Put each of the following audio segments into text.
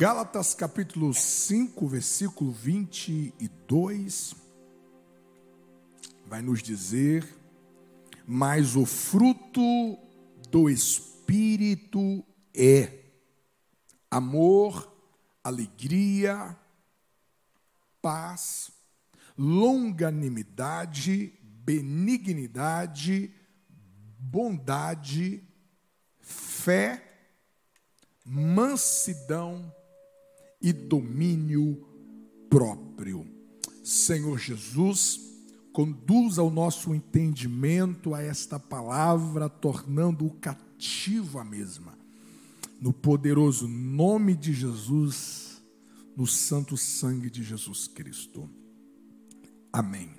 Gálatas capítulo 5, versículo 22, vai nos dizer: Mas o fruto do Espírito é amor, alegria, paz, longanimidade, benignidade, bondade, fé, mansidão e domínio próprio. Senhor Jesus, conduz ao nosso entendimento a esta palavra, tornando-o cativo a mesma. No poderoso nome de Jesus, no santo sangue de Jesus Cristo. Amém.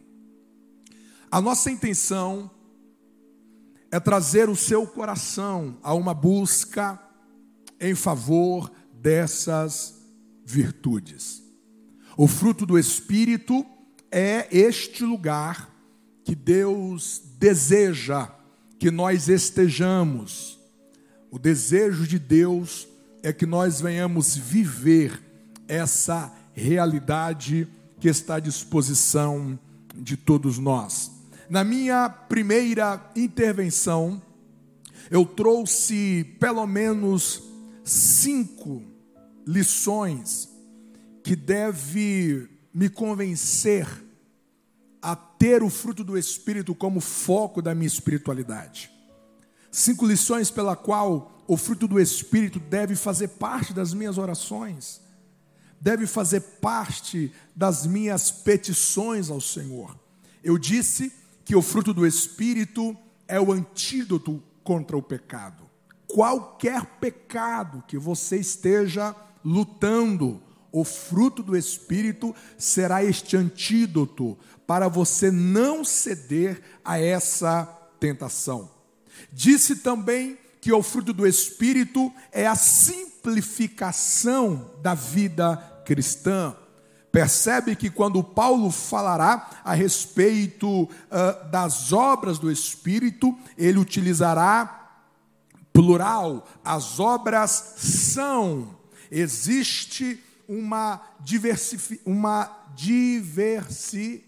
A nossa intenção é trazer o seu coração a uma busca em favor dessas virtudes. O fruto do Espírito é este lugar que Deus deseja que nós estejamos. O desejo de Deus é que nós venhamos viver essa realidade que está à disposição de todos nós. Na minha primeira intervenção, eu trouxe pelo menos cinco lições que deve me convencer a ter o fruto do Espírito como foco da minha espiritualidade. Cinco lições pela qual o fruto do Espírito deve fazer parte das minhas orações, deve fazer parte das minhas petições ao Senhor. Eu disse que o fruto do Espírito é o antídoto contra o pecado. Qualquer pecado que você esteja lutando, o fruto do Espírito será este antídoto para você não ceder a essa tentação. Disse também que o fruto do Espírito é a simplificação da vida cristã. Percebe que quando Paulo falará a respeito uh, das obras do Espírito, ele utilizará plural, as obras são existe uma diversi, uma diversi,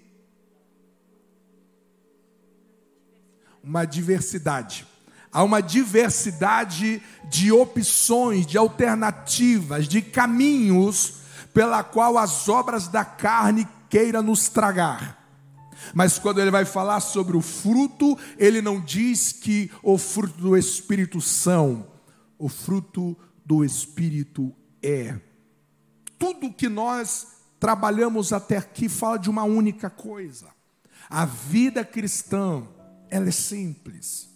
uma diversidade. Há uma diversidade de opções, de alternativas, de caminhos pela qual as obras da carne queira nos tragar. Mas quando ele vai falar sobre o fruto, ele não diz que o fruto do Espírito são, o fruto do Espírito é. Tudo que nós trabalhamos até aqui fala de uma única coisa. A vida cristã, ela é simples.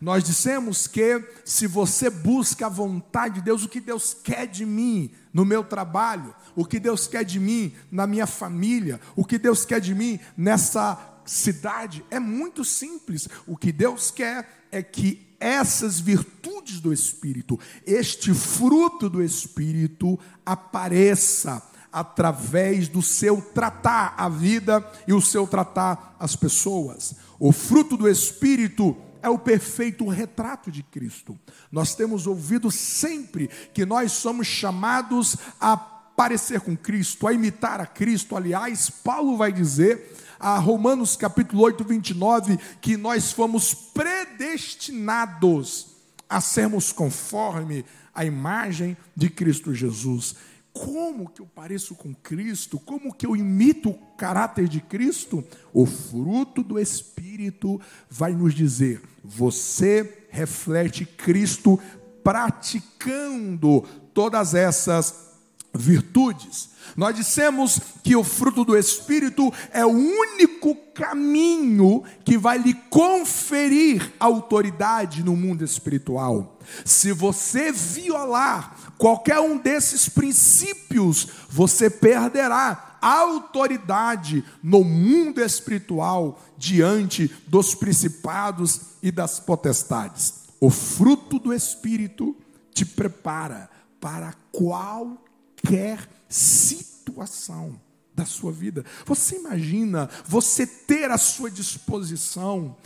Nós dissemos que se você busca a vontade de Deus, o que Deus quer de mim no meu trabalho, o que Deus quer de mim na minha família, o que Deus quer de mim nessa cidade, é muito simples. O que Deus quer é que essas virtudes do Espírito, este fruto do Espírito, apareça através do seu tratar a vida e o seu tratar as pessoas. O fruto do Espírito é o perfeito retrato de Cristo. Nós temos ouvido sempre que nós somos chamados a parecer com Cristo, a imitar a Cristo. Aliás, Paulo vai dizer a Romanos capítulo 8, 29, que nós fomos predestinados a sermos conforme a imagem de Cristo Jesus. Como que eu pareço com Cristo? Como que eu imito o caráter de Cristo? O fruto do Espírito vai nos dizer: você reflete Cristo praticando todas essas virtudes. Nós dissemos que o fruto do Espírito é o único caminho que vai lhe conferir autoridade no mundo espiritual. Se você violar qualquer um desses princípios, você perderá autoridade no mundo espiritual diante dos principados e das potestades. O fruto do Espírito te prepara para qualquer qualquer situação da sua vida. Você imagina você ter à sua disposição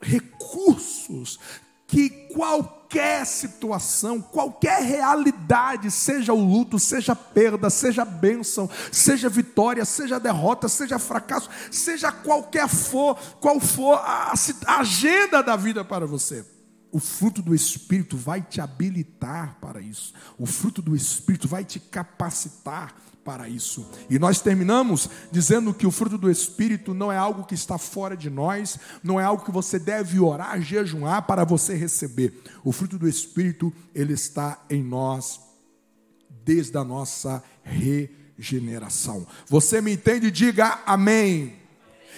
recursos que qualquer situação, qualquer realidade, seja o luto, seja perda, seja bênção, seja vitória, seja derrota, seja fracasso, seja qualquer for, qual for a, a agenda da vida para você. O fruto do Espírito vai te habilitar para isso. O fruto do Espírito vai te capacitar para isso. E nós terminamos dizendo que o fruto do Espírito não é algo que está fora de nós, não é algo que você deve orar, jejuar para você receber. O fruto do Espírito, ele está em nós desde a nossa regeneração. Você me entende? Diga amém.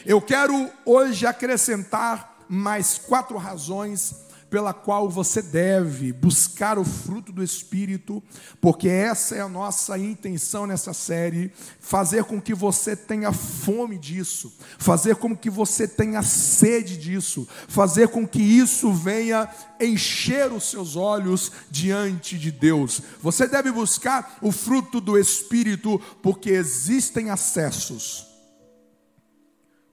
Eu quero hoje acrescentar mais quatro razões pela qual você deve buscar o fruto do Espírito, porque essa é a nossa intenção nessa série, fazer com que você tenha fome disso, fazer com que você tenha sede disso, fazer com que isso venha encher os seus olhos diante de Deus. Você deve buscar o fruto do Espírito, porque existem acessos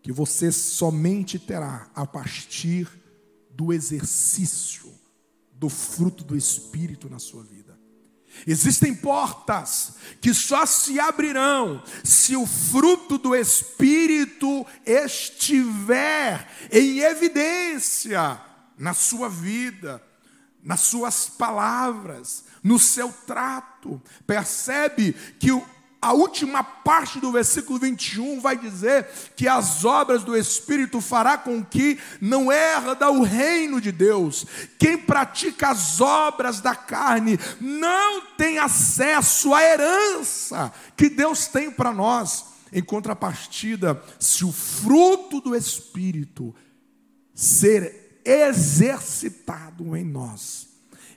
que você somente terá a partir de do exercício do fruto do Espírito na sua vida. Existem portas que só se abrirão se o fruto do Espírito estiver em evidência na sua vida, nas suas palavras, no seu trato. Percebe que o, a última parte do versículo 21 vai dizer que as obras do Espírito fará com que não herda o reino de Deus. Quem pratica as obras da carne não tem acesso à herança que Deus tem para nós. Em contrapartida, se o fruto do Espírito ser exercitado em nós,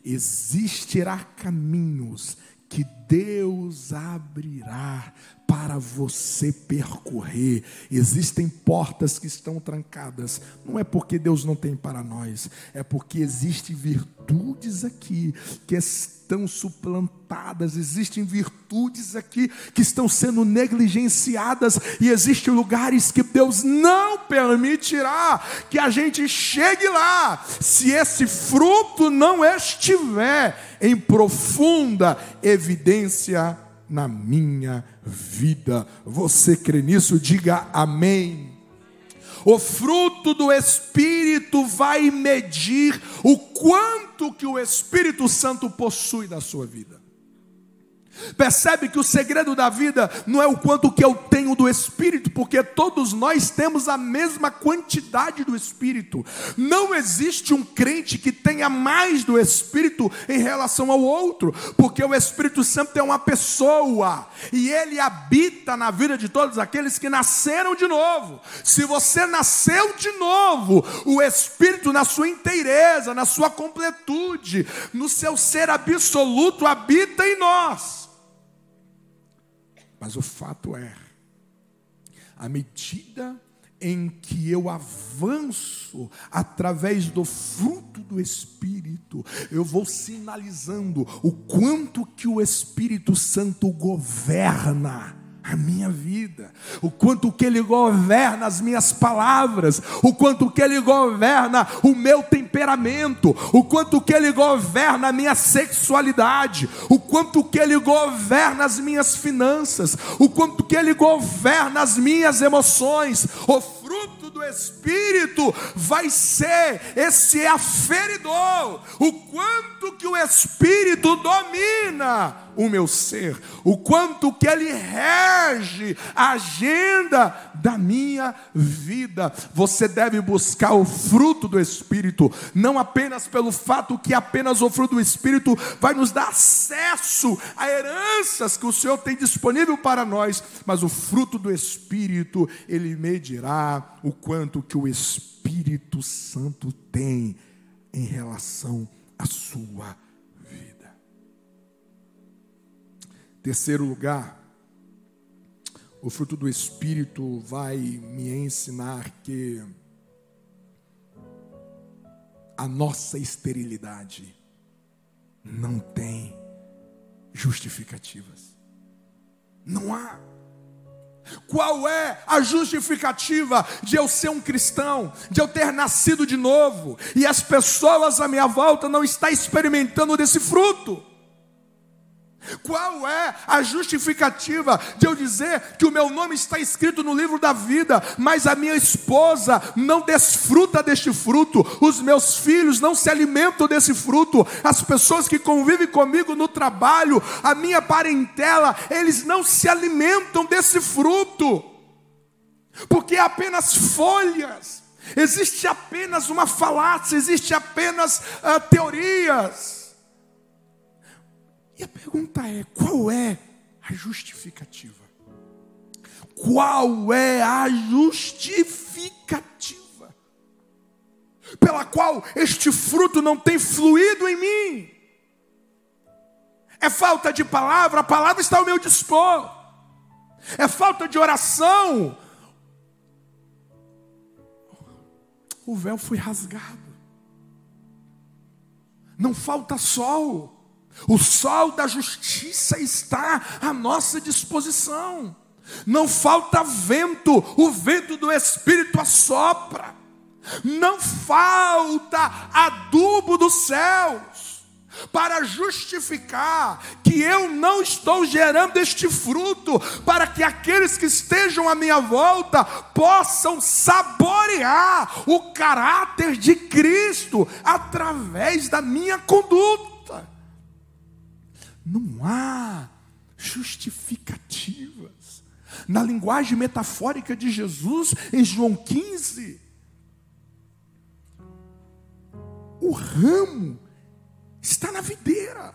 existirá caminhos que Deus abrirá para você percorrer. Existem portas que estão trancadas. Não é porque Deus não tem para nós, é porque existem virtudes aqui que estão suplantadas, existem virtudes aqui que estão sendo negligenciadas e existem lugares que Deus não permitirá que a gente chegue lá, se esse fruto não estiver em profunda evidência na minha vida. Você crê nisso? Diga amém. O fruto do Espírito vai medir o quanto que o Espírito Santo possui da sua vida. Percebe que o segredo da vida não é o quanto que eu tenho do Espírito, porque todos nós temos a mesma quantidade do Espírito. Não existe um crente que tenha mais do Espírito em relação ao outro, porque o Espírito Santo é uma pessoa e ele habita na vida de todos aqueles que nasceram de novo. Se você nasceu de novo, o Espírito na sua inteireza, na sua completude, no seu ser absoluto habita em nós. Mas o fato é, à medida em que eu avanço através do fruto do Espírito, eu vou sinalizando o quanto que o Espírito Santo governa a minha vida, o quanto que Ele governa as minhas palavras, o quanto que Ele governa o meu temperamento, o quanto que Ele governa a minha sexualidade, o quanto que Ele governa as minhas finanças, o quanto que Ele governa as minhas emoções, o fruto do Espírito vai ser esse aferidor, o quanto que o Espírito domina o meu ser, o quanto que ele rege a agenda da minha vida. Você deve buscar o fruto do Espírito, não apenas pelo fato que apenas o fruto do Espírito vai nos dar acesso a heranças que o Senhor tem disponível para nós, mas o fruto do Espírito, ele medirá o quanto que o Espírito Santo tem em relação à sua vida. Terceiro lugar, o fruto do Espírito vai me ensinar que a nossa esterilidade não tem justificativas. Não há. Qual é a justificativa de eu ser um cristão, de eu ter nascido de novo e as pessoas à minha volta não estão experimentando desse fruto? Qual é a justificativa de eu dizer que o meu nome está escrito no livro da vida, mas a minha esposa não desfruta deste fruto, os meus filhos não se alimentam desse fruto, as pessoas que convivem comigo no trabalho, a minha parentela, eles não se alimentam desse fruto, porque é apenas folhas, existe apenas uma falácia, existe apenas uh, teorias. E a pergunta é: qual é a justificativa? Qual é a justificativa pela qual este fruto não tem fluído em mim? É falta de palavra, a palavra está ao meu dispor. É falta de oração. O véu foi rasgado. Não falta sol. O sol da justiça está à nossa disposição. Não falta vento, o vento do Espírito assopra. Não falta adubo dos céus para justificar que eu não estou gerando este fruto, para que aqueles que estejam à minha volta possam saborear o caráter de Cristo através da minha conduta. Não há justificativas. Na linguagem metafórica de Jesus, em João 15, o ramo está na videira.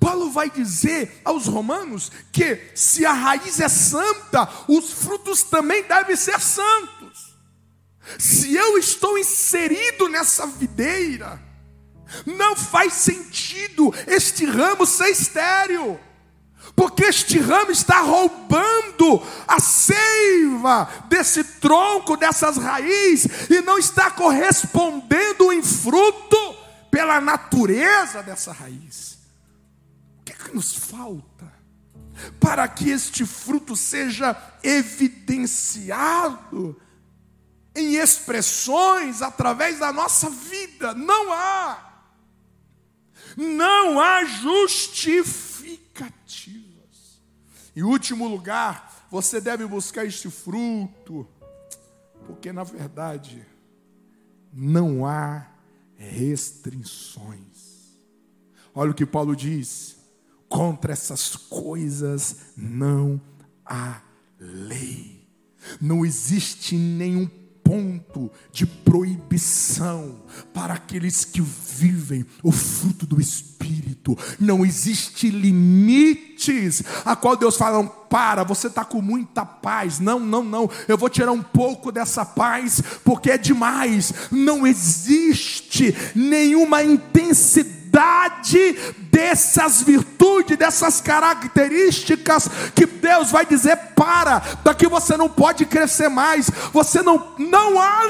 Paulo vai dizer aos romanos que se a raiz é santa, os frutos também devem ser santos. Se eu estou inserido nessa videira, não faz sentido este ramo ser estéreo, porque este ramo está roubando a seiva desse tronco, dessas raízes, e não está correspondendo em fruto pela natureza dessa raiz. O que, é que nos falta para que este fruto seja evidenciado? em expressões através da nossa vida. Não há. Não há justificativas. Em último lugar, você deve buscar este fruto, porque na verdade não há restrições. Olha o que Paulo diz: contra essas coisas não há lei. Não existe nenhum ponto de proibição para aqueles que vivem o fruto do Espírito. Não existe limites a qual Deus fala, para, você está com muita paz. Não, não, não. Eu vou tirar um pouco dessa paz, porque é demais. Não existe nenhuma intensidade dessas virtudes, dessas características que Deus vai dizer para, daqui você não pode crescer mais. Você não não há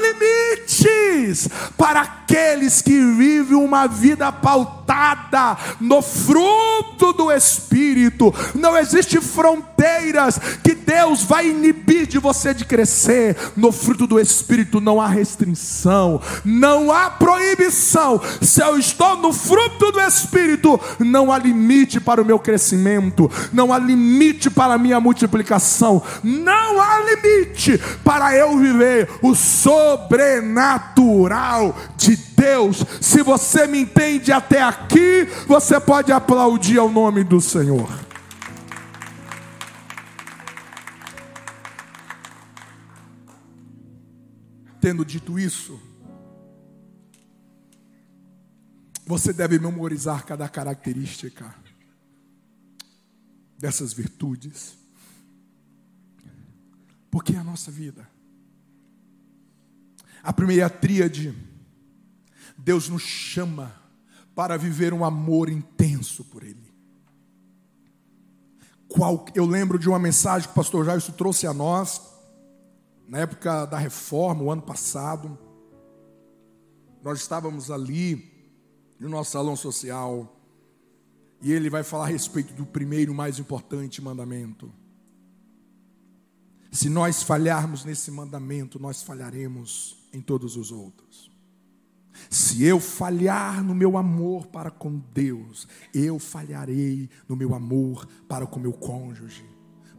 para aqueles que vivem uma vida pautada no fruto do espírito. Não existe fronteiras que Deus vai inibir de você de crescer. No fruto do espírito não há restrição, não há proibição. Se eu estou no fruto do espírito, não há limite para o meu crescimento, não há limite para a minha multiplicação, não há limite para eu viver o sobrenatural de Deus. Se você me entende até aqui, você pode aplaudir ao nome do Senhor. Tendo dito isso, Você deve memorizar cada característica dessas virtudes. Porque é a nossa vida. A primeira tríade, Deus nos chama para viver um amor intenso por Ele. Qual, eu lembro de uma mensagem que o pastor Jair trouxe a nós, na época da reforma, o ano passado. Nós estávamos ali no nosso salão social. E ele vai falar a respeito do primeiro mais importante mandamento. Se nós falharmos nesse mandamento, nós falharemos em todos os outros. Se eu falhar no meu amor para com Deus, eu falharei no meu amor para com meu cônjuge,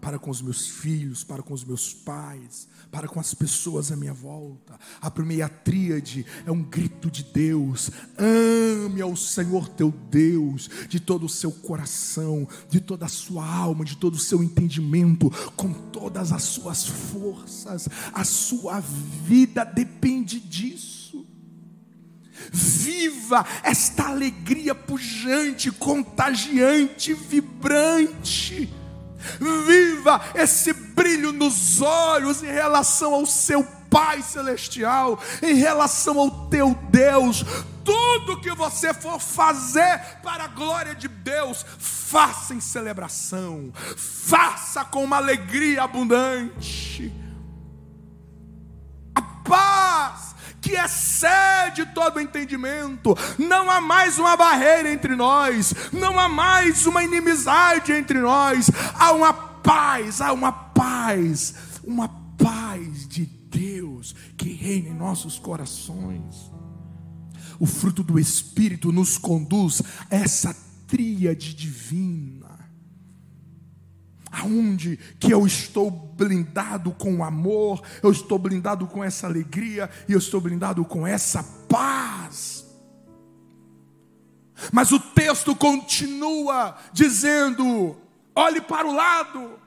para com os meus filhos, para com os meus pais, para com as pessoas à minha volta. A primeira tríade é um grito de Deus: ame ao Senhor teu Deus de todo o seu coração, de toda a sua alma, de todo o seu entendimento, com todas as suas forças. A sua vida depende disso. Viva esta alegria pujante, contagiante, vibrante Viva esse brilho nos olhos em relação ao seu Pai celestial, em relação ao teu Deus. Tudo que você for fazer para a glória de Deus, faça em celebração, faça com uma alegria abundante. A paz que excede todo entendimento. Não há mais uma barreira entre nós, não há mais uma inimizade entre nós. Há uma paz, há uma paz, uma paz de Deus que reina em nossos corações. O fruto do Espírito nos conduz a essa tríade divina aonde que eu estou blindado com o amor, eu estou blindado com essa alegria e eu estou blindado com essa paz. Mas o texto continua dizendo: olhe para o lado,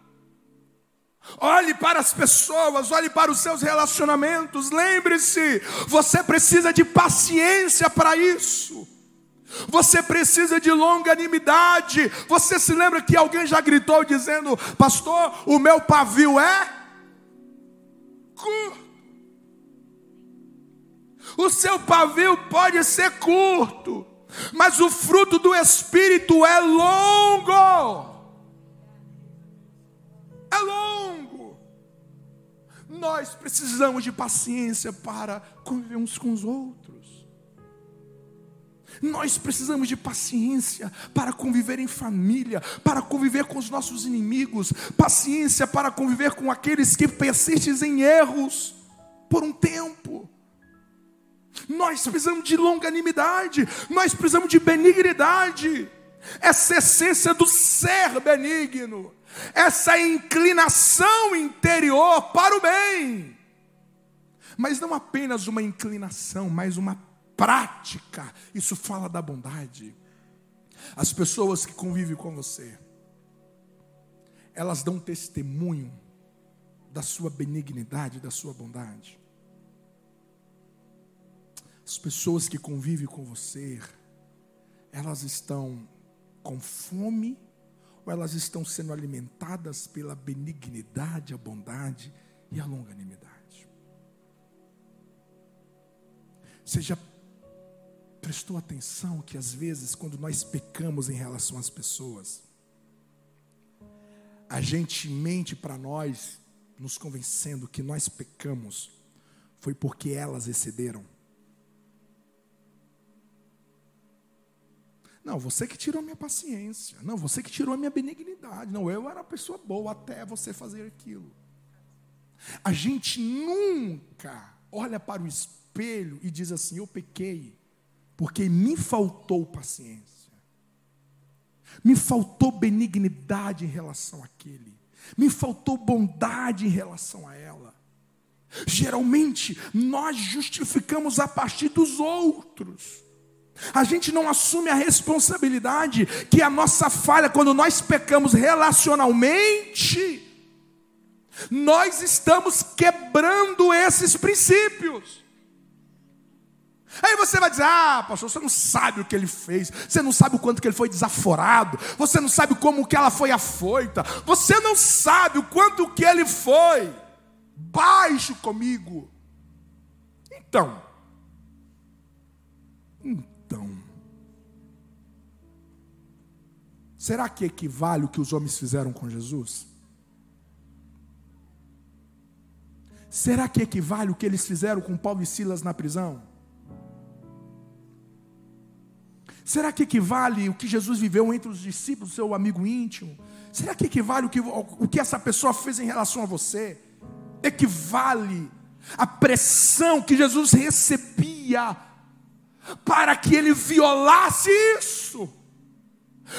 olhe para as pessoas, olhe para os seus relacionamentos. Lembre-se, você precisa de paciência para isso. Você precisa de longanimidade. Você se lembra que alguém já gritou dizendo: Pastor, o meu pavio é curto. O seu pavio pode ser curto, mas o fruto do Espírito é longo. É longo. Nós precisamos de paciência para conviver uns com os outros. Nós precisamos de paciência para conviver em família, para conviver com os nossos inimigos, paciência para conviver com aqueles que persistem em erros por um tempo. Nós precisamos de longanimidade, nós precisamos de benignidade, essa essência do ser benigno, essa inclinação interior para o bem, mas não apenas uma inclinação, mas uma prática, isso fala da bondade. As pessoas que convivem com você, elas dão testemunho da sua benignidade, da sua bondade. As pessoas que convivem com você, elas estão com fome ou elas estão sendo alimentadas pela benignidade, a bondade e a longanimidade. Seja prestou atenção que às vezes, quando nós pecamos em relação às pessoas, a gente mente para nós, nos convencendo que nós pecamos, foi porque elas excederam. Não, você que tirou minha paciência. Não, você que tirou a minha benignidade. Não, eu era uma pessoa boa até você fazer aquilo. A gente nunca olha para o espelho e diz assim: Eu pequei porque me faltou paciência, me faltou benignidade em relação àquele, me faltou bondade em relação a ela. Geralmente, nós justificamos a partir dos outros. A gente não assume a responsabilidade que a nossa falha, quando nós pecamos relacionalmente, nós estamos quebrando esses princípios. Aí você vai dizer: Ah, pastor, você não sabe o que ele fez, você não sabe o quanto que ele foi desaforado, você não sabe como que ela foi afoita, você não sabe o quanto que ele foi baixo comigo. Então, então, será que equivale o que os homens fizeram com Jesus? Será que equivale o que eles fizeram com Paulo e Silas na prisão? Será que equivale o que Jesus viveu entre os discípulos, seu amigo íntimo? Será que equivale o que, o que essa pessoa fez em relação a você? equivale à pressão que Jesus recebia para que ele violasse isso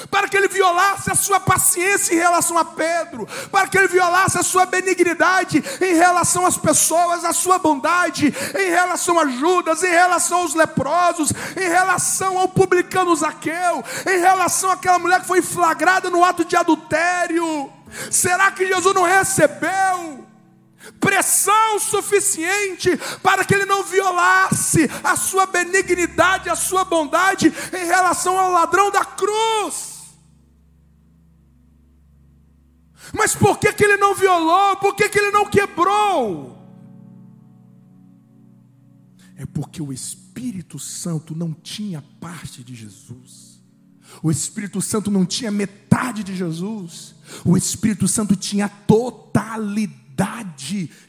para que ele violasse a sua paciência em relação a Pedro, para que ele violasse a sua benignidade em relação às pessoas, a sua bondade em relação a Judas, em relação aos leprosos, em relação ao publicano Zaqueu, em relação àquela mulher que foi flagrada no ato de adultério. Será que Jesus não recebeu pressão suficiente para que ele não violasse a sua benignidade, a sua bondade em relação ao ladrão da cruz. Mas por que, que ele não violou? Por que, que ele não quebrou? É porque o Espírito Santo não tinha parte de Jesus. O Espírito Santo não tinha metade de Jesus. O Espírito Santo tinha totalidade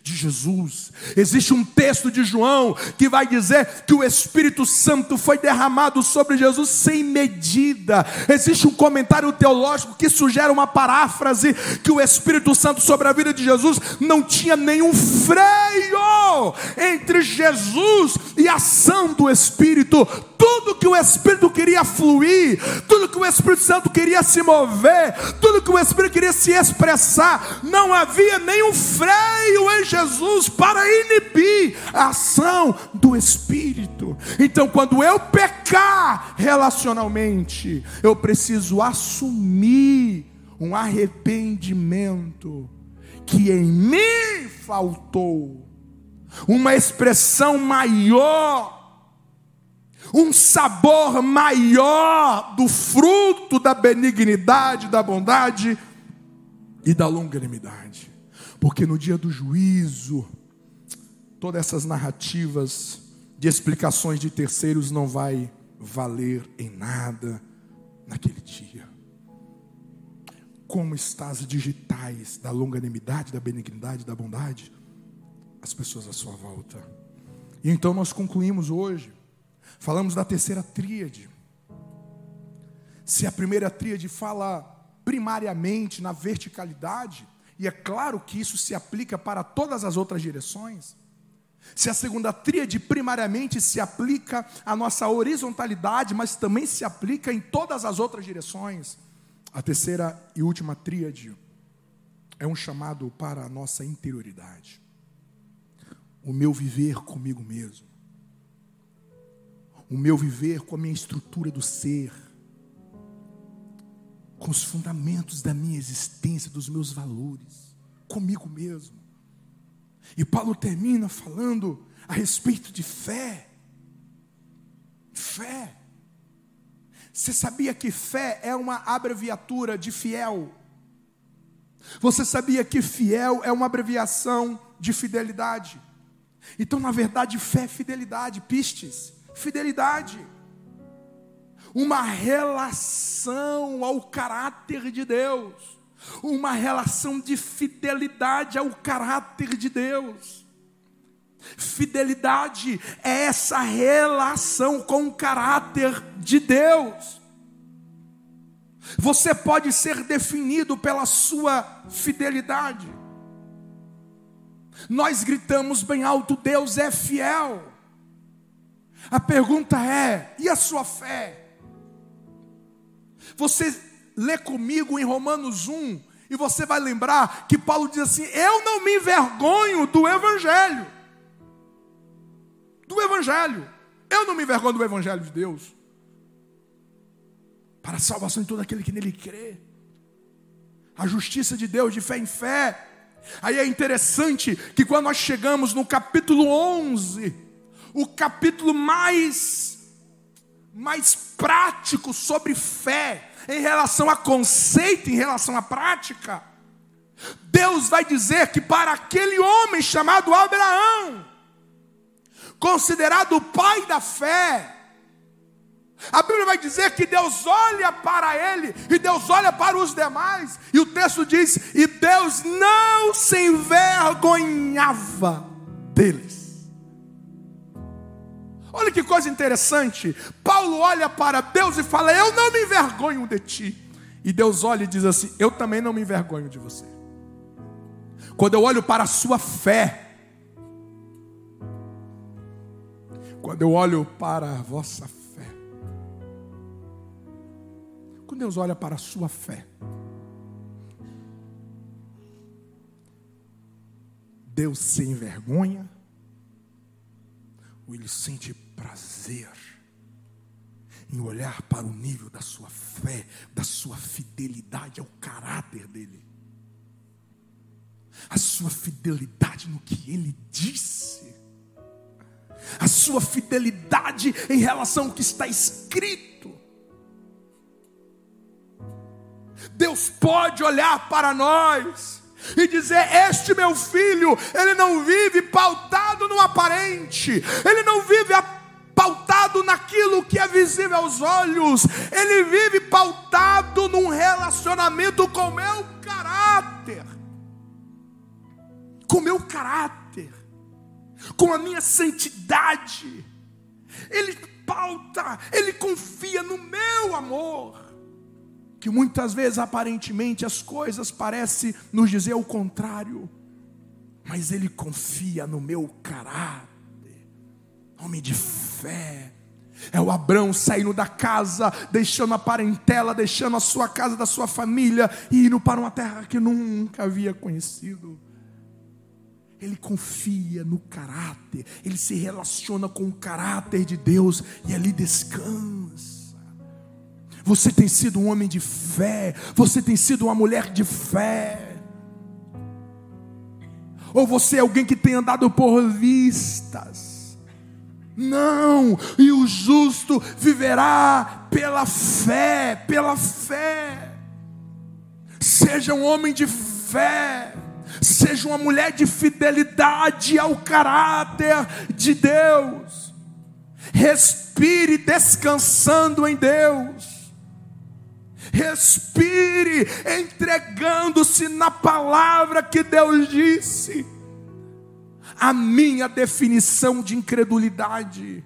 de Jesus. Existe um texto de João que vai dizer que o Espírito Santo foi derramado sobre Jesus sem medida. Existe um comentário teológico que sugere uma paráfrase que o Espírito Santo sobre a vida de Jesus não tinha nenhum freio entre Jesus e a ação do Espírito. Tudo que o Espírito queria fluir, tudo que o Espírito Santo queria se mover, tudo que o Espírito queria se expressar, não havia nenhum freio em Jesus para inibir a ação do Espírito. Então, quando eu pecar relacionalmente, eu preciso assumir um arrependimento que em mim faltou, uma expressão maior um sabor maior do fruto da benignidade, da bondade e da longanimidade. Porque no dia do juízo, todas essas narrativas de explicações de terceiros não vai valer em nada naquele dia. Como está as digitais da longanimidade, da benignidade, da bondade? As pessoas à sua volta. E então nós concluímos hoje Falamos da terceira tríade. Se a primeira tríade fala primariamente na verticalidade, e é claro que isso se aplica para todas as outras direções. Se a segunda tríade primariamente se aplica à nossa horizontalidade, mas também se aplica em todas as outras direções, a terceira e última tríade é um chamado para a nossa interioridade. O meu viver comigo mesmo o meu viver com a minha estrutura do ser, com os fundamentos da minha existência, dos meus valores, comigo mesmo. E Paulo termina falando a respeito de fé. Fé. Você sabia que fé é uma abreviatura de fiel? Você sabia que fiel é uma abreviação de fidelidade? Então, na verdade, fé é fidelidade, pistes fidelidade, uma relação ao caráter de Deus, uma relação de fidelidade ao caráter de Deus. Fidelidade é essa relação com o caráter de Deus. Você pode ser definido pela sua fidelidade. Nós gritamos bem alto: Deus é fiel. A pergunta é: e a sua fé? Você lê comigo em Romanos 1 e você vai lembrar que Paulo diz assim: Eu não me envergonho do Evangelho. Do Evangelho. Eu não me envergonho do Evangelho de Deus. Para a salvação de todo aquele que nele crê. A justiça de Deus de fé em fé. Aí é interessante que quando nós chegamos no capítulo 11, o capítulo mais mais prático sobre fé, em relação a conceito, em relação à prática. Deus vai dizer que para aquele homem chamado Abraão, considerado o pai da fé, a Bíblia vai dizer que Deus olha para ele e Deus olha para os demais, e o texto diz: e Deus não se envergonhava deles. Olha que coisa interessante. Paulo olha para Deus e fala: Eu não me envergonho de ti. E Deus olha e diz assim: Eu também não me envergonho de você. quando eu olho para a sua fé, quando eu olho para a vossa fé, quando Deus olha para a sua fé, Deus se envergonha ele sente prazer em olhar para o nível da sua fé, da sua fidelidade ao caráter dele? a sua fidelidade no que ele disse, a sua fidelidade em relação ao que está escrito. Deus pode olhar para nós e dizer: Este meu filho, ele não vive pautado no aparente, ele não vive pautado naquilo que é visível aos olhos, ele vive pautado num relacionamento com o meu caráter com meu caráter, com a minha santidade. Ele pauta, ele confia no meu amor. Que muitas vezes aparentemente as coisas parecem nos dizer o contrário, mas ele confia no meu caráter. Homem de fé, é o Abraão saindo da casa, deixando a parentela, deixando a sua casa, da sua família, e indo para uma terra que nunca havia conhecido ele confia no caráter, ele se relaciona com o caráter de Deus e ali descansa. Você tem sido um homem de fé, você tem sido uma mulher de fé. Ou você é alguém que tem andado por vistas. Não, e o justo viverá pela fé, pela fé. Seja um homem de fé. Seja uma mulher de fidelidade ao caráter de Deus. Respire descansando em Deus. Respire entregando-se na palavra que Deus disse. A minha definição de incredulidade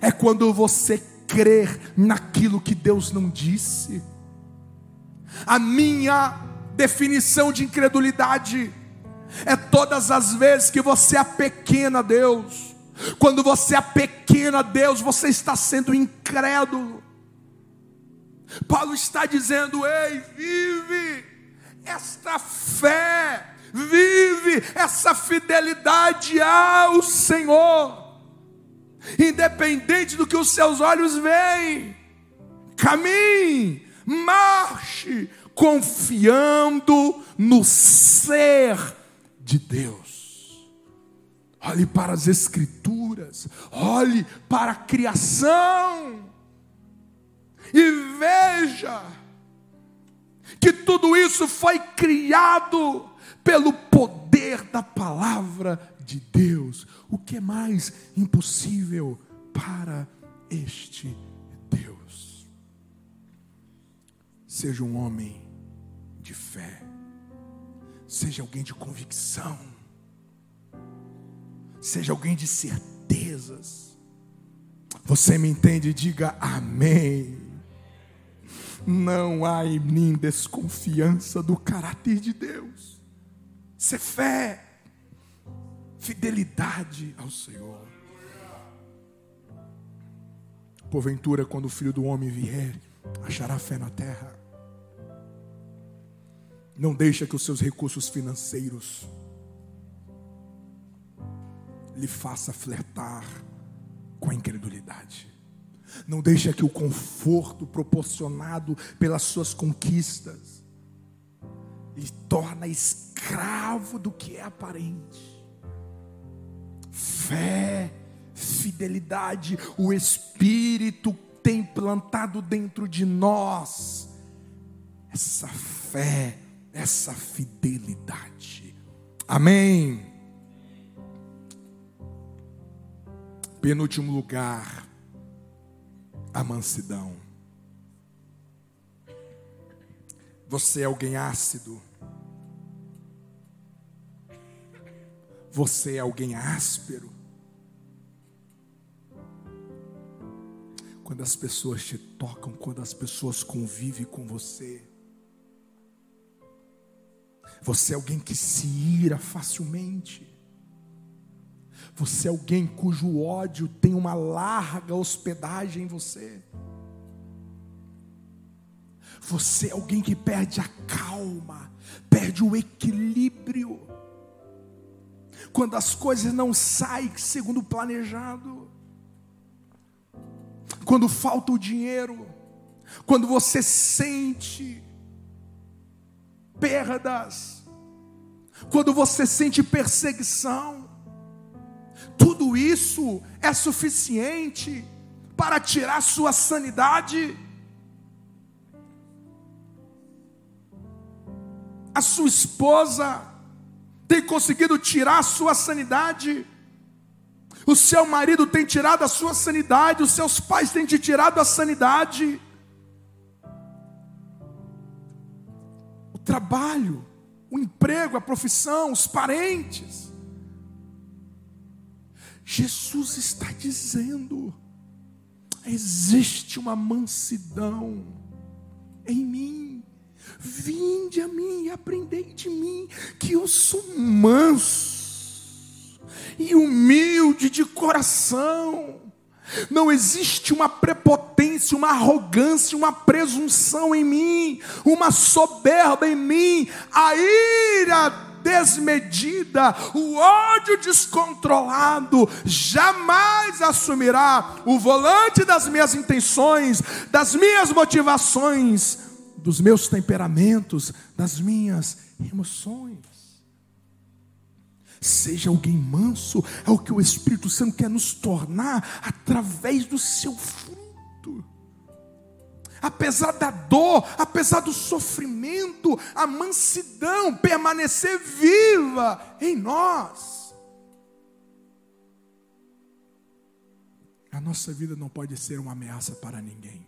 é quando você crer naquilo que Deus não disse. A minha definição de incredulidade é todas as vezes que você apequena Deus. Quando você apequena Deus, você está sendo incrédulo. Paulo está dizendo: ei, vive esta fé, vive essa fidelidade ao Senhor, independente do que os seus olhos veem, caminhe, marche, confiando no ser de Deus. Olhe para as Escrituras, olhe para a criação e veja que tudo isso foi criado pelo poder da palavra de Deus. O que é mais impossível para este Deus? Seja um homem de fé, seja alguém de convicção, seja alguém de certezas. Você me entende? Diga amém. Não há em mim desconfiança do caráter de Deus. Ser fé, fidelidade ao Senhor. Porventura, quando o filho do homem vier, achará fé na terra. Não deixa que os seus recursos financeiros lhe faça flertar com a incredulidade. Não deixa que o conforto proporcionado pelas suas conquistas lhe torna escravo do que é aparente. Fé, fidelidade, o Espírito tem plantado dentro de nós essa fé essa fidelidade. Amém. Penúltimo lugar, a mansidão. Você é alguém ácido. Você é alguém áspero. Quando as pessoas te tocam, quando as pessoas convivem com você, Você é alguém que se ira facilmente. Você é alguém cujo ódio tem uma larga hospedagem em você. Você é alguém que perde a calma, perde o equilíbrio. Quando as coisas não saem segundo o planejado. Quando falta o dinheiro. Quando você sente perdas. Quando você sente perseguição tudo isso é suficiente para tirar sua sanidade. A sua esposa tem conseguido tirar a sua sanidade. O seu marido tem tirado a sua sanidade, os seus pais têm te tirado a sanidade. O trabalho, o emprego, a profissão, os parentes. Jesus está dizendo: existe uma mansidão em mim. Vinde a mim e aprendei de mim, que eu sou manso e humilde de coração. Não existe uma prepotência, uma arrogância, uma presunção em mim, uma soberba em mim. A ira desmedida, o ódio descontrolado, jamais assumirá o volante das minhas intenções, das minhas motivações, dos meus temperamentos, das minhas emoções. Seja alguém manso, é o que o Espírito Santo quer nos tornar através do seu fruto apesar da dor, apesar do sofrimento, a mansidão permanecer viva em nós. A nossa vida não pode ser uma ameaça para ninguém.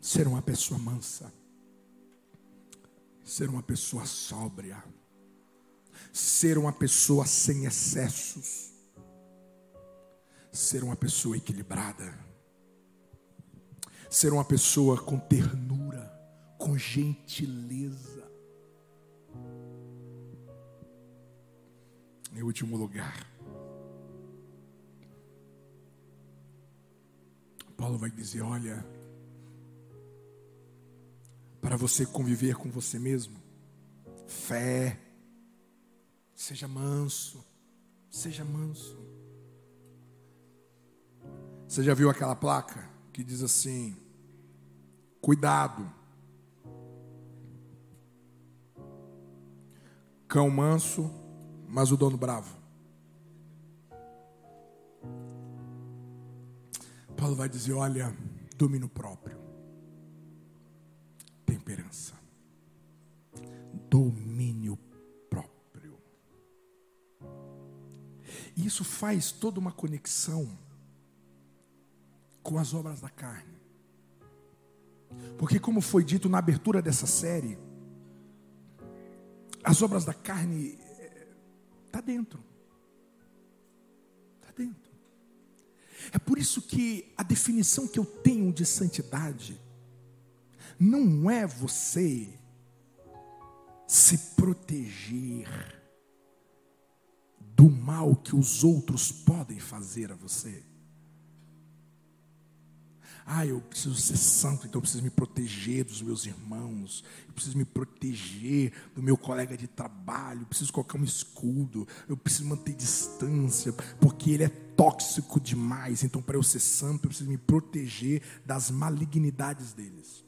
Ser uma pessoa mansa, ser uma pessoa sóbria, ser uma pessoa sem excessos, ser uma pessoa equilibrada ser uma pessoa com ternura, com gentileza. Em último lugar, Paulo vai dizer: olha, para você conviver com você mesmo, fé, seja manso, seja manso. Você já viu aquela placa que diz assim: Cuidado. Cão manso, mas o dono bravo. Paulo vai dizer: olha, domínio próprio, temperança, domínio próprio. E isso faz toda uma conexão com as obras da carne. Porque, como foi dito na abertura dessa série, as obras da carne está eh, dentro. Está dentro. É por isso que a definição que eu tenho de santidade não é você se proteger do mal que os outros podem fazer a você. Ah, eu preciso ser santo, então eu preciso me proteger dos meus irmãos, eu preciso me proteger do meu colega de trabalho, eu preciso colocar um escudo, eu preciso manter distância, porque ele é tóxico demais. Então, para eu ser santo, eu preciso me proteger das malignidades deles.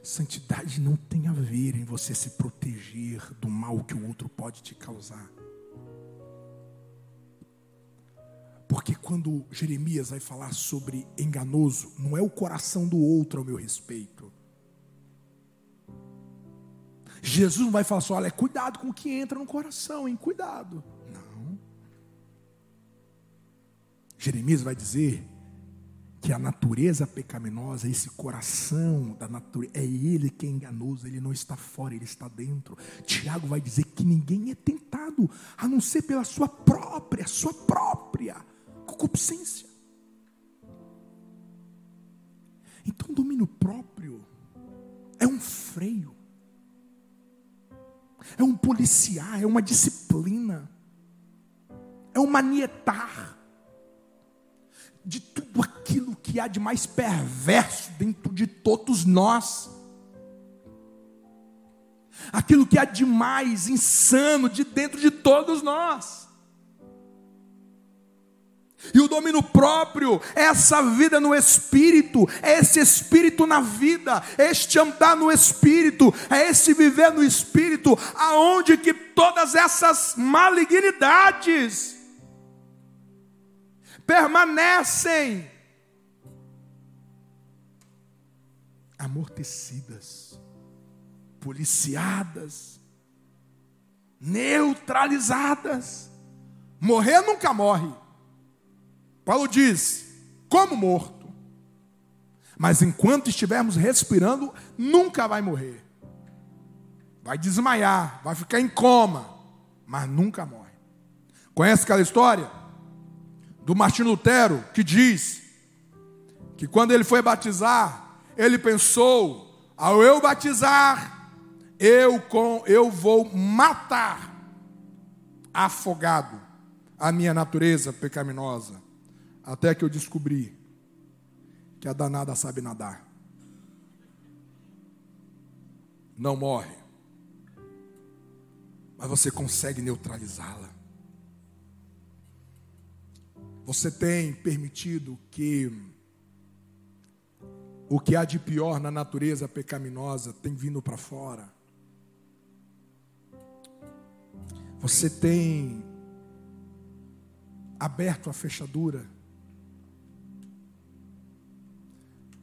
Santidade não tem a ver em você se proteger do mal que o outro pode te causar. Porque quando Jeremias vai falar sobre enganoso, não é o coração do outro ao meu respeito. Jesus não vai falar só, olha, cuidado com o que entra no coração, hein? Cuidado. Não. Jeremias vai dizer que a natureza pecaminosa, esse coração da natureza, é ele que é enganoso, ele não está fora, ele está dentro. Tiago vai dizer que ninguém é tentado, a não ser pela sua própria, sua própria concupiscência. Então, domínio próprio é um freio, é um policiar, é uma disciplina, é um manietar de tudo aquilo que há de mais perverso dentro de todos nós. Aquilo que há de mais insano de dentro de todos nós. E o domínio próprio é essa vida no espírito, é esse espírito na vida, é este andar no espírito, é esse viver no espírito, aonde que todas essas malignidades permanecem amortecidas, policiadas, neutralizadas. Morrer nunca morre. Paulo diz: como morto. Mas enquanto estivermos respirando, nunca vai morrer. Vai desmaiar, vai ficar em coma, mas nunca morre. Conhece aquela história? do Martinho Lutero, que diz que quando ele foi batizar, ele pensou: ao eu batizar, eu, com, eu vou matar afogado a minha natureza pecaminosa, até que eu descobri que a danada sabe nadar. Não morre, mas você consegue neutralizá-la. Você tem permitido que o que há de pior na natureza pecaminosa tem vindo para fora? Você tem aberto a fechadura?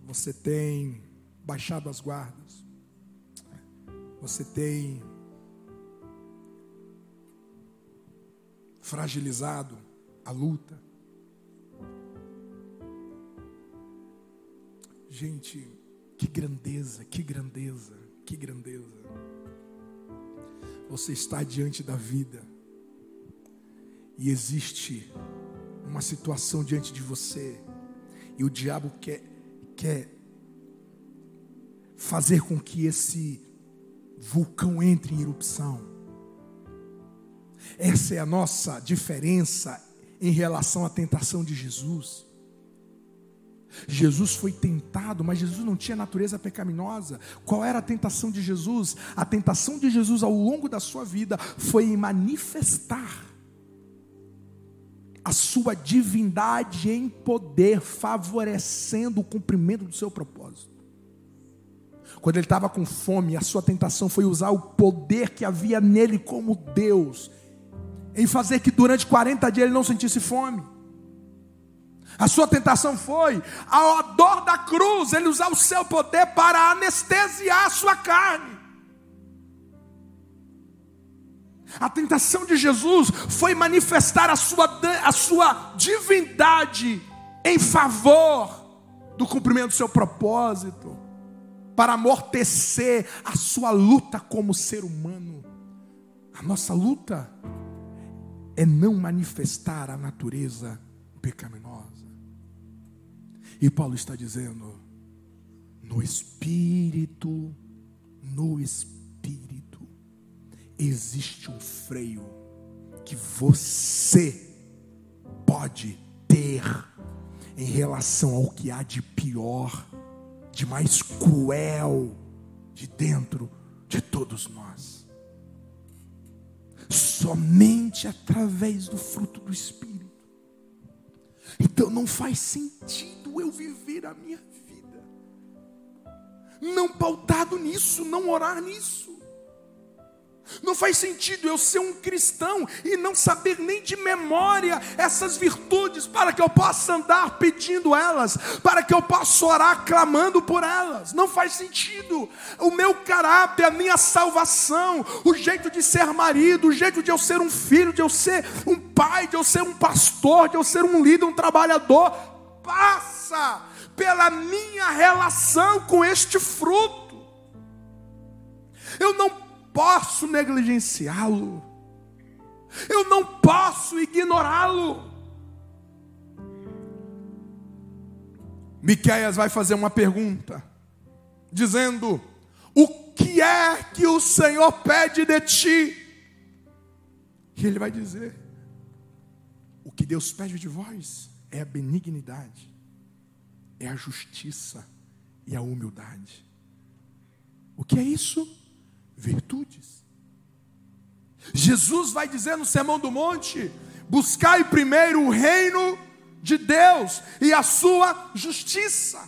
Você tem baixado as guardas? Você tem fragilizado a luta? Gente, que grandeza, que grandeza, que grandeza. Você está diante da vida e existe uma situação diante de você e o diabo quer, quer fazer com que esse vulcão entre em erupção. Essa é a nossa diferença em relação à tentação de Jesus. Jesus foi tentado, mas Jesus não tinha natureza pecaminosa. Qual era a tentação de Jesus? A tentação de Jesus ao longo da sua vida foi em manifestar a sua divindade em poder, favorecendo o cumprimento do seu propósito. Quando ele estava com fome, a sua tentação foi usar o poder que havia nele como Deus, em fazer que durante 40 dias ele não sentisse fome. A sua tentação foi, ao dor da cruz, ele usar o seu poder para anestesiar a sua carne. A tentação de Jesus foi manifestar a sua, a sua divindade em favor do cumprimento do seu propósito, para amortecer a sua luta como ser humano. A nossa luta é não manifestar a natureza pecaminosa. E Paulo está dizendo: no espírito, no espírito, existe um freio que você pode ter em relação ao que há de pior, de mais cruel de dentro de todos nós. Somente através do fruto do Espírito. Então não faz sentido eu viver a minha vida, não pautado nisso, não orar nisso. Não faz sentido eu ser um cristão e não saber nem de memória essas virtudes para que eu possa andar pedindo elas, para que eu possa orar clamando por elas. Não faz sentido. O meu caráter, a minha salvação, o jeito de ser marido, o jeito de eu ser um filho, de eu ser um pai, de eu ser um pastor, de eu ser um líder, um trabalhador, passa pela minha relação com este fruto. Eu não posso negligenciá-lo, eu não posso ignorá-lo. Miqueias vai fazer uma pergunta, dizendo: O que é que o Senhor pede de ti? E ele vai dizer: O que Deus pede de vós é a benignidade, é a justiça e a humildade. O que é isso? Virtudes. Jesus vai dizer no Sermão do Monte: buscai primeiro o reino de Deus e a sua justiça,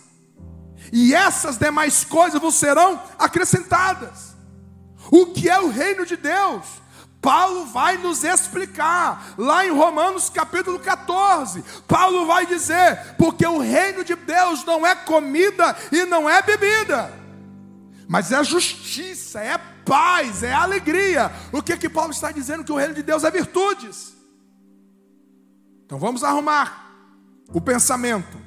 e essas demais coisas vos serão acrescentadas. O que é o reino de Deus? Paulo vai nos explicar, lá em Romanos capítulo 14. Paulo vai dizer: porque o reino de Deus não é comida e não é bebida, mas é justiça, é paz, é alegria. O que que Paulo está dizendo? Que o reino de Deus é virtudes. Então vamos arrumar o pensamento.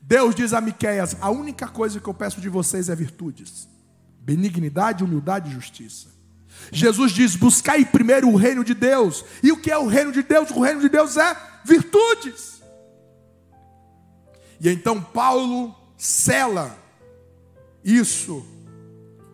Deus diz a Miqueias: a única coisa que eu peço de vocês é virtudes, benignidade, humildade e justiça. Jesus diz: buscai primeiro o reino de Deus. E o que é o reino de Deus? O reino de Deus é virtudes. E então Paulo cela isso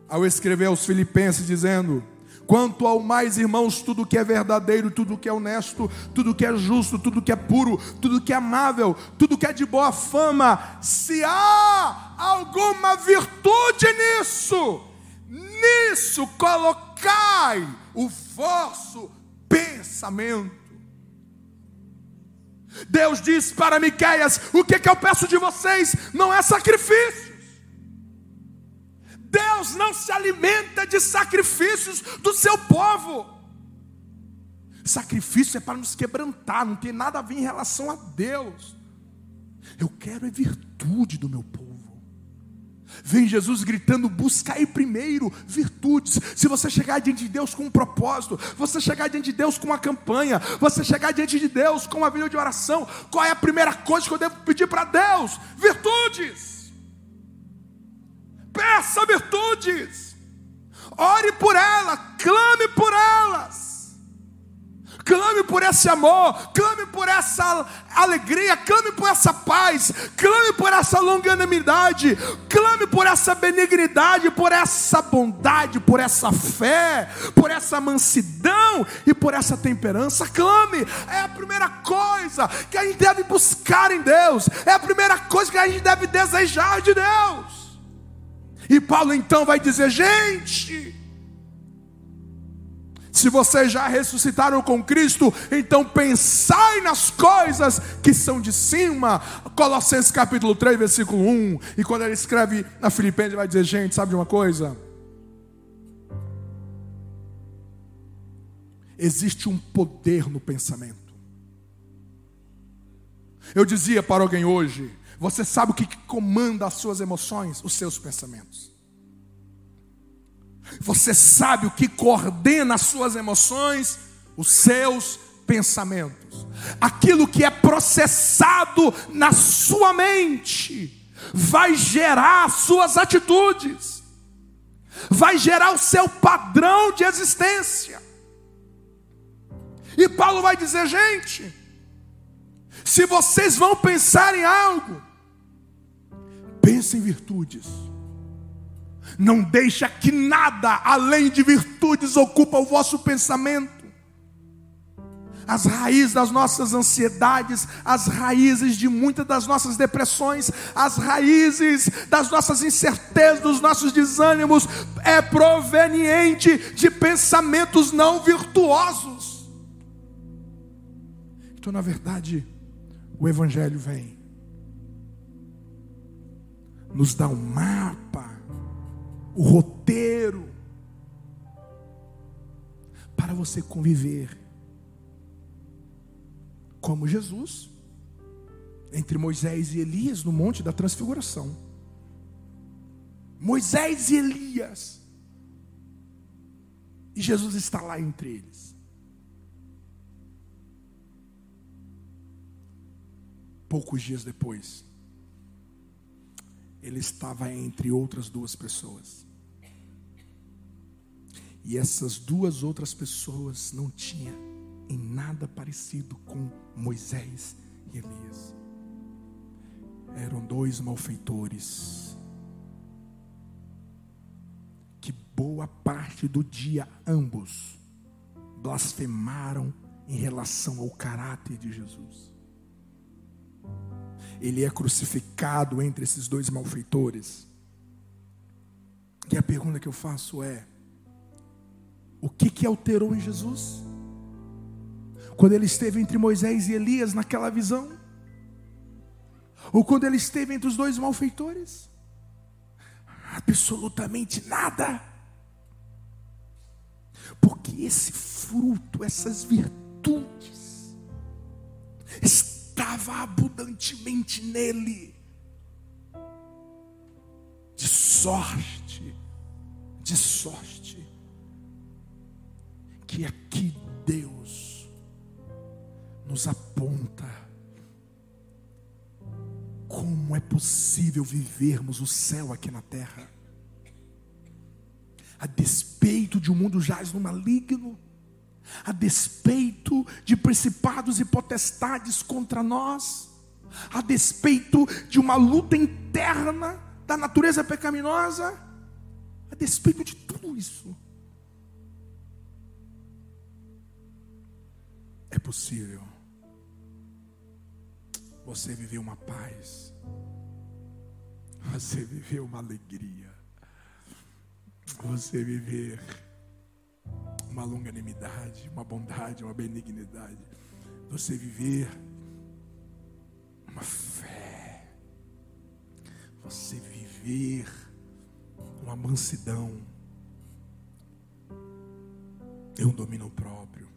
ao escrever aos Filipenses, dizendo: Quanto ao mais, irmãos, tudo que é verdadeiro, tudo que é honesto, tudo que é justo, tudo que é puro, tudo que é amável, tudo que é de boa fama, se há alguma virtude nisso, nisso colocai o vosso pensamento. Deus diz para Miqueias: o que, que eu peço de vocês não é sacrifícios. Deus não se alimenta de sacrifícios do seu povo. Sacrifício é para nos quebrantar, não tem nada a ver em relação a Deus. Eu quero é virtude do meu povo. Vem Jesus gritando: buscai primeiro virtudes. Se você chegar diante de Deus com um propósito, você chegar diante de Deus com uma campanha, você chegar diante de Deus com uma vida de oração, qual é a primeira coisa que eu devo pedir para Deus? Virtudes. Peça virtudes. Ore por ela, clame por elas clame por esse amor, clame por essa alegria, clame por essa paz, clame por essa longanimidade, clame por essa benignidade, por essa bondade, por essa fé, por essa mansidão e por essa temperança. Clame, é a primeira coisa que a gente deve buscar em Deus, é a primeira coisa que a gente deve desejar de Deus. E Paulo então vai dizer: gente, se vocês já ressuscitaram com Cristo, então pensai nas coisas que são de cima. Colossenses capítulo 3, versículo 1. E quando ele escreve na Filipenses, ele vai dizer: gente, sabe de uma coisa? Existe um poder no pensamento. Eu dizia para alguém hoje: você sabe o que comanda as suas emoções? Os seus pensamentos. Você sabe o que coordena as suas emoções? Os seus pensamentos. Aquilo que é processado na sua mente vai gerar as suas atitudes, vai gerar o seu padrão de existência. E Paulo vai dizer, gente, se vocês vão pensar em algo, pense em virtudes não deixa que nada além de virtudes ocupa o vosso pensamento. As raízes das nossas ansiedades, as raízes de muitas das nossas depressões, as raízes das nossas incertezas, dos nossos desânimos, é proveniente de pensamentos não virtuosos. Então, na verdade, o Evangelho vem, nos dá um mapa o roteiro para você conviver como Jesus entre Moisés e Elias no monte da transfiguração. Moisés e Elias. E Jesus está lá entre eles. Poucos dias depois, ele estava entre outras duas pessoas. E essas duas outras pessoas não tinham em nada parecido com Moisés e Elias. eram dois malfeitores que boa parte do dia ambos blasfemaram em relação ao caráter de Jesus. Ele é crucificado entre esses dois malfeitores. E a pergunta que eu faço é: o que que alterou em Jesus? Quando ele esteve entre Moisés e Elias naquela visão? Ou quando ele esteve entre os dois malfeitores? Absolutamente nada. Porque esse fruto, essas virtudes, estava abundantemente nele. De sorte, de sorte, que aqui Deus nos aponta como é possível vivermos o céu aqui na terra? A despeito de um mundo jaz no maligno, a despeito de principados e potestades contra nós, a despeito de uma luta interna da natureza pecaminosa, a despeito de tudo isso, é possível você viveu uma paz. Você viveu uma alegria. Você viver uma longanimidade, uma bondade, uma benignidade. Você viver uma fé. Você viver uma mansidão. E um domínio próprio.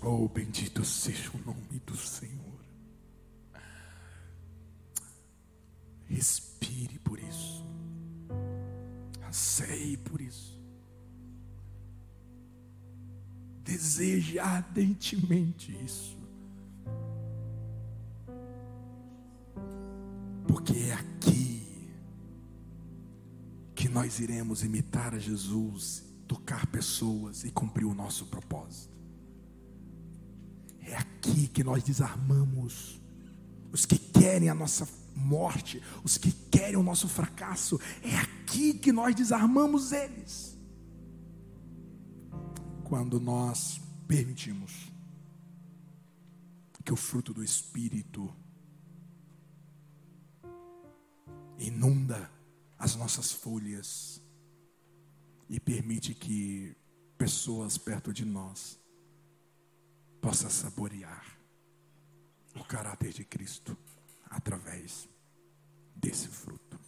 Oh, bendito seja o nome do Senhor. Isso. Anseie por isso. Deseje ardentemente isso. Porque é aqui que nós iremos imitar a Jesus, tocar pessoas e cumprir o nosso propósito. É aqui que nós desarmamos os que querem a nossa morte, os que querem o nosso fracasso. É aqui que nós desarmamos eles. Quando nós permitimos que o fruto do Espírito inunda as nossas folhas e permite que pessoas perto de nós possa saborear o caráter de Cristo através desse fruto.